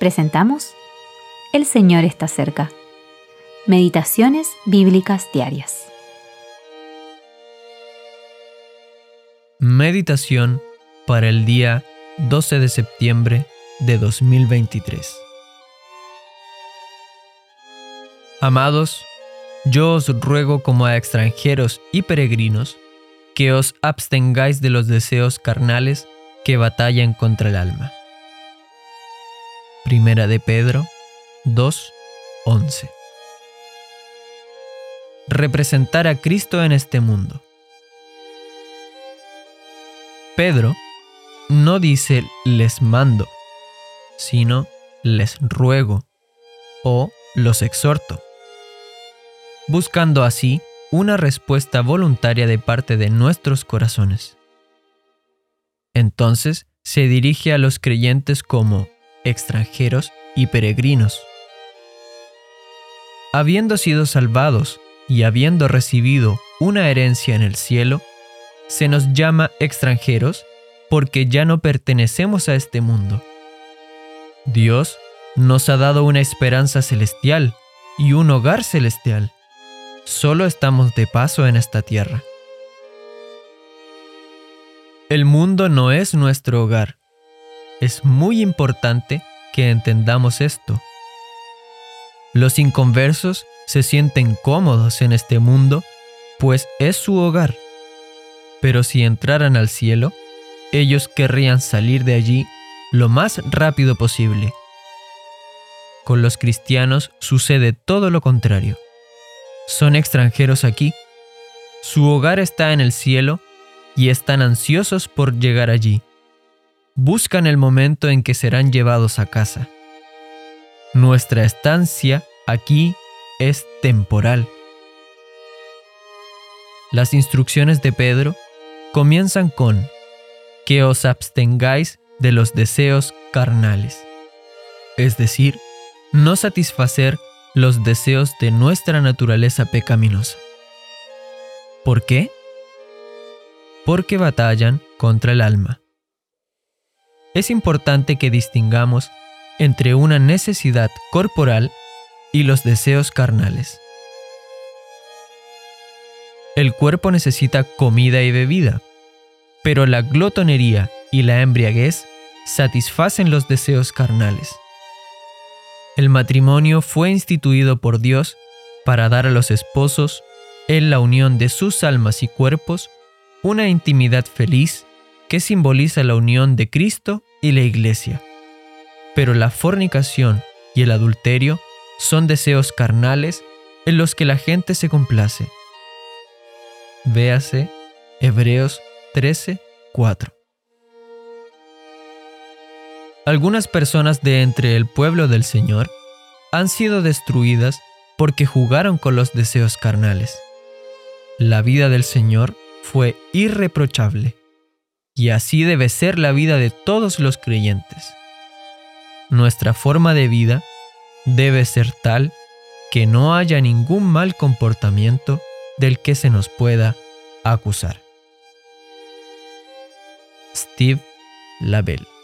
presentamos El Señor está cerca. Meditaciones Bíblicas Diarias. Meditación para el día 12 de septiembre de 2023. Amados, yo os ruego como a extranjeros y peregrinos, que os abstengáis de los deseos carnales que batallan contra el alma. Primera de Pedro 2:11 Representar a Cristo en este mundo. Pedro no dice les mando, sino les ruego o los exhorto buscando así una respuesta voluntaria de parte de nuestros corazones. Entonces se dirige a los creyentes como extranjeros y peregrinos. Habiendo sido salvados y habiendo recibido una herencia en el cielo, se nos llama extranjeros porque ya no pertenecemos a este mundo. Dios nos ha dado una esperanza celestial y un hogar celestial solo estamos de paso en esta tierra. El mundo no es nuestro hogar. Es muy importante que entendamos esto. Los inconversos se sienten cómodos en este mundo, pues es su hogar. Pero si entraran al cielo, ellos querrían salir de allí lo más rápido posible. Con los cristianos sucede todo lo contrario son extranjeros aquí. Su hogar está en el cielo y están ansiosos por llegar allí. Buscan el momento en que serán llevados a casa. Nuestra estancia aquí es temporal. Las instrucciones de Pedro comienzan con que os abstengáis de los deseos carnales, es decir, no satisfacer los deseos de nuestra naturaleza pecaminosa. ¿Por qué? Porque batallan contra el alma. Es importante que distingamos entre una necesidad corporal y los deseos carnales. El cuerpo necesita comida y bebida, pero la glotonería y la embriaguez satisfacen los deseos carnales. El matrimonio fue instituido por Dios para dar a los esposos, en la unión de sus almas y cuerpos, una intimidad feliz que simboliza la unión de Cristo y la Iglesia. Pero la fornicación y el adulterio son deseos carnales en los que la gente se complace. Véase Hebreos 13, 4. Algunas personas de entre el pueblo del Señor han sido destruidas porque jugaron con los deseos carnales. La vida del Señor fue irreprochable, y así debe ser la vida de todos los creyentes. Nuestra forma de vida debe ser tal que no haya ningún mal comportamiento del que se nos pueda acusar. Steve Labelle